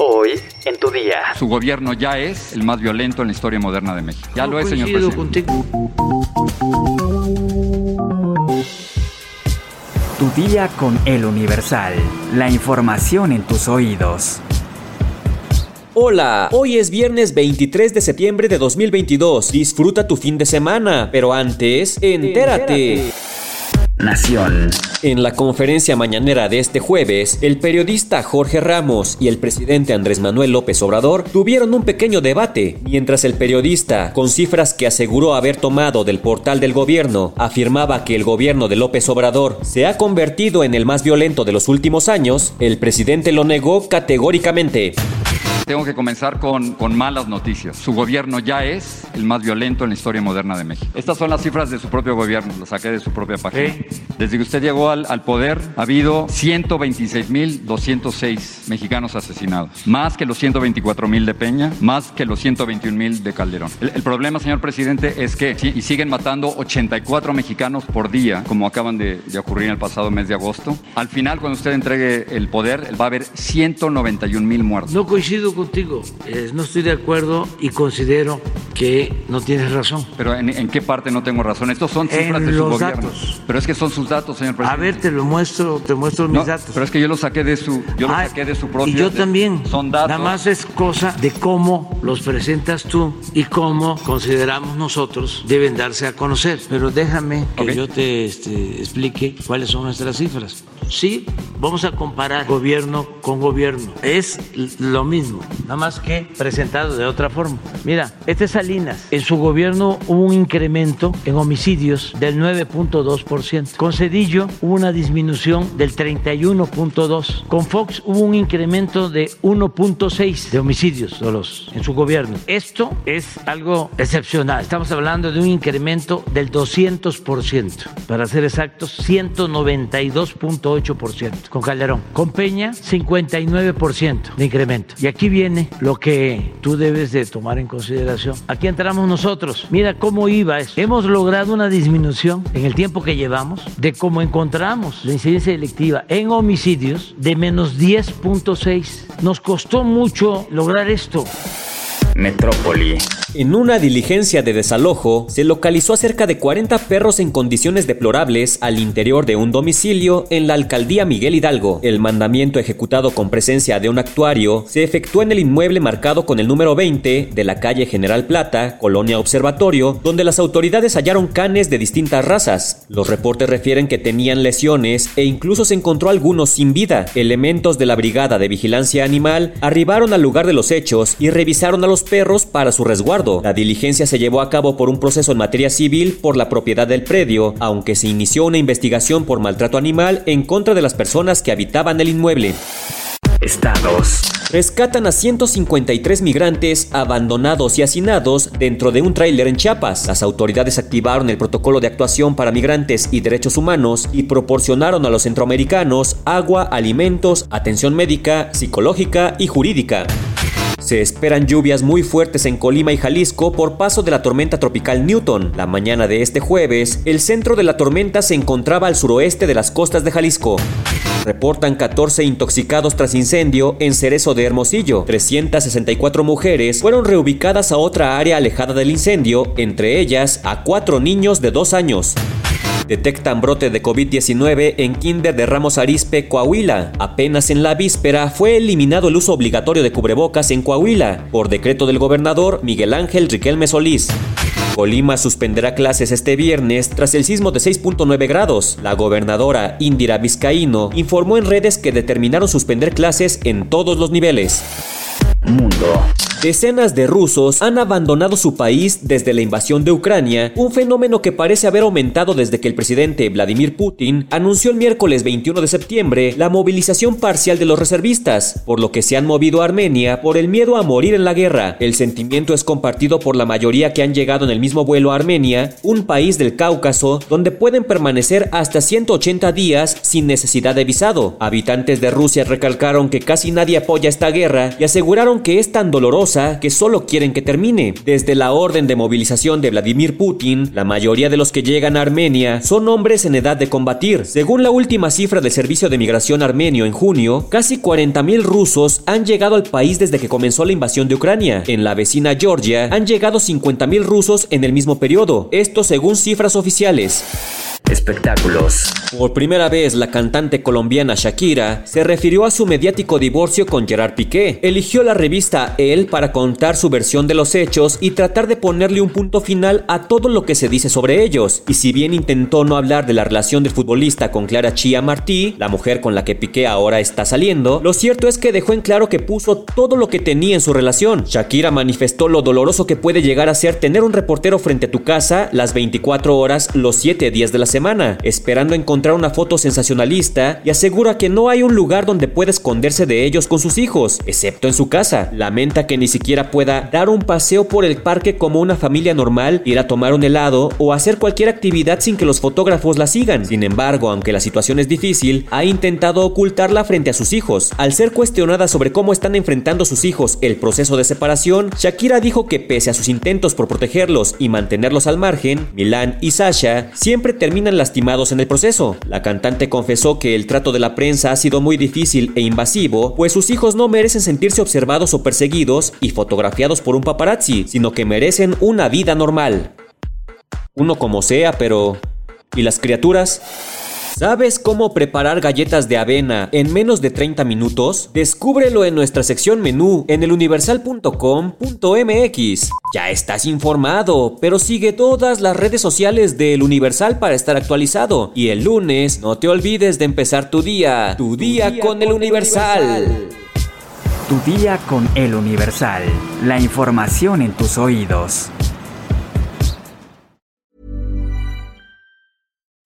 Hoy en tu día. Su gobierno ya es el más violento en la historia moderna de México. Ya No lo es, señor presidente. contigo. Tu día con el Universal. La información en tus oídos. Hola, hoy es viernes 23 de septiembre de 2022. Disfruta tu fin de semana, pero antes, entérate. Nación. En la conferencia mañanera de este jueves, el periodista Jorge Ramos y el presidente Andrés Manuel López Obrador tuvieron un pequeño debate, mientras el periodista, con cifras que aseguró haber tomado del portal del gobierno, afirmaba que el gobierno de López Obrador se ha convertido en el más violento de los últimos años, el presidente lo negó categóricamente. Tengo que comenzar con, con malas noticias. Su gobierno ya es el más violento en la historia moderna de México. Estas son las cifras de su propio gobierno, las saqué de su propia página. Desde que usted llegó al, al poder, ha habido 126.206 mexicanos asesinados, más que los 124.000 de Peña, más que los 121.000 de Calderón. El, el problema, señor presidente, es que y siguen matando 84 mexicanos por día, como acaban de, de ocurrir en el pasado mes de agosto. Al final, cuando usted entregue el poder, va a haber 191.000 muertos. No coincido contigo. Eh, no estoy de acuerdo y considero que no tienes razón. Pero ¿en, en qué parte no tengo razón? Estos son cifras En de su los gobierno. datos. Pero es que son sus datos, señor A presidente. ver, te lo muestro, te muestro mis No, datos. Pero es que yo los saqué de su, yo los Ah, saqué de su propio. Y yo de- también. Son datos. Nada más es cosa de cómo los presentas tú y cómo consideramos nosotros deben darse a conocer. Pero déjame que Ok. yo te este, explique cuáles son nuestras cifras. Sí, vamos a comparar gobierno con gobierno. Es lo mismo, nada más que presentado de otra forma. Mira, este es Salinas. En su gobierno hubo un incremento en homicidios del 9.2%. Cedillo hubo una disminución del 31.2%. Con Fox hubo un incremento de 1.6% de homicidios dolosos en su gobierno. Esto es algo excepcional. Estamos hablando de un incremento del 200%. Para ser exactos, 192.8% con Calderón. Con Peña, 59% de incremento. Y aquí viene lo que tú debes de tomar en consideración. Aquí entramos nosotros. Mira cómo iba eso. Hemos logrado una disminución en el tiempo que llevamos de cómo encontramos la incidencia delictiva en homicidios de menos 10.6. Nos costó mucho lograr esto. Metrópoli. En una diligencia de desalojo, se localizó a cerca de 40 perros en condiciones deplorables al interior de un domicilio en la alcaldía Miguel Hidalgo. El mandamiento ejecutado con presencia de un actuario se efectuó en el inmueble marcado con el número 20 de la calle General Plata, Colonia Observatorio, donde las autoridades hallaron canes de distintas razas. Los reportes refieren que tenían lesiones e incluso se encontró algunos sin vida. Elementos de la Brigada de Vigilancia Animal arribaron al lugar de los hechos y revisaron a los perros para su resguardo. La diligencia se llevó a cabo por un proceso en materia civil por la propiedad del predio, aunque se inició una investigación por maltrato animal en contra de las personas que habitaban el inmueble. Estados. Rescatan a 153 migrantes abandonados y hacinados dentro de un tráiler en Chiapas. Las autoridades activaron el protocolo de actuación para migrantes y derechos humanos y proporcionaron a los centroamericanos agua, alimentos, atención médica, psicológica y jurídica. Se esperan lluvias muy fuertes en Colima y Jalisco por paso de la tormenta tropical Newton. La mañana de este jueves, el centro de la tormenta se encontraba al suroeste de las costas de Jalisco. Reportan 14 intoxicados tras incendio en Cerezo de Hermosillo. 364 mujeres fueron reubicadas a otra área alejada del incendio, entre ellas a cuatro niños de dos años. Detectan brote de COVID-19 en Kinder de Ramos Arizpe, Coahuila. Apenas en la víspera fue eliminado el uso obligatorio de cubrebocas en Coahuila por decreto del gobernador Miguel Ángel Riquelme Solís. Colima suspenderá clases este viernes tras el sismo de 6.9 grados. La gobernadora Indira Vizcaíno informó en redes que determinaron suspender clases en todos los niveles. Mundo. Decenas de rusos han abandonado su país desde la invasión de Ucrania, un fenómeno que parece haber aumentado desde que el presidente Vladimir Putin anunció el miércoles 21 de septiembre la movilización parcial de los reservistas, por lo que se han movido a Armenia por el miedo a morir en la guerra. El sentimiento es compartido por la mayoría que han llegado en el mismo vuelo a Armenia, un país del Cáucaso donde pueden permanecer hasta 180 días sin necesidad de visado. Habitantes de Rusia recalcaron que casi nadie apoya esta guerra y aseguraron que es tan dolorosa que solo quieren que termine. Desde la orden de movilización de Vladimir Putin, la mayoría de los que llegan a Armenia son hombres en edad de combatir. Según la última cifra del Servicio de Migración Armenio en junio, casi 40.000 rusos han llegado al país desde que comenzó la invasión de Ucrania. En la vecina Georgia han llegado 50.000 rusos en el mismo periodo, esto según cifras oficiales. Espectáculos. Por primera vez, la cantante colombiana Shakira se refirió a su mediático divorcio con Gerard Piqué. Eligió la revista Elle para contar su versión de los hechos y tratar de ponerle un punto final a todo lo que se dice sobre ellos. Y si bien intentó no hablar de la relación del futbolista con Clara Chia Martí, la mujer con la que Piqué ahora está saliendo, lo cierto es que dejó en claro que puso todo lo que tenía en su relación. Shakira manifestó lo doloroso que puede llegar a ser tener un reportero frente a tu casa las 24 horas, los 7 días de la semana, esperando encontrar una foto sensacionalista y asegura que no hay un lugar donde pueda esconderse de ellos con sus hijos, excepto en su casa. Lamenta que ni siquiera pueda dar un paseo por el parque como una familia normal, ir a tomar un helado o hacer cualquier actividad sin que los fotógrafos la sigan. Sin embargo, aunque la situación es difícil, ha intentado ocultarla frente a sus hijos. Al ser cuestionada sobre cómo están enfrentando sus hijos el proceso de separación, Shakira dijo que pese a sus intentos por protegerlos y mantenerlos al margen, Milán y Sasha siempre terminan lastimados en el proceso. La cantante confesó que el trato de la prensa ha sido muy difícil e invasivo, pues sus hijos no merecen sentirse observados o perseguidos y fotografiados por un paparazzi, sino que merecen una vida normal. Uno como sea, pero... ¿Y las criaturas? ¿Sabes cómo preparar galletas de avena en menos de 30 minutos? Descúbrelo en nuestra sección menú en eluniversal.com.mx. Ya estás informado, pero sigue todas las redes sociales de El Universal para estar actualizado. Y el lunes no te olvides de empezar tu día, tu, día, día, con, El Universal. Universal. Tu día con El Universal. La información en tus oídos.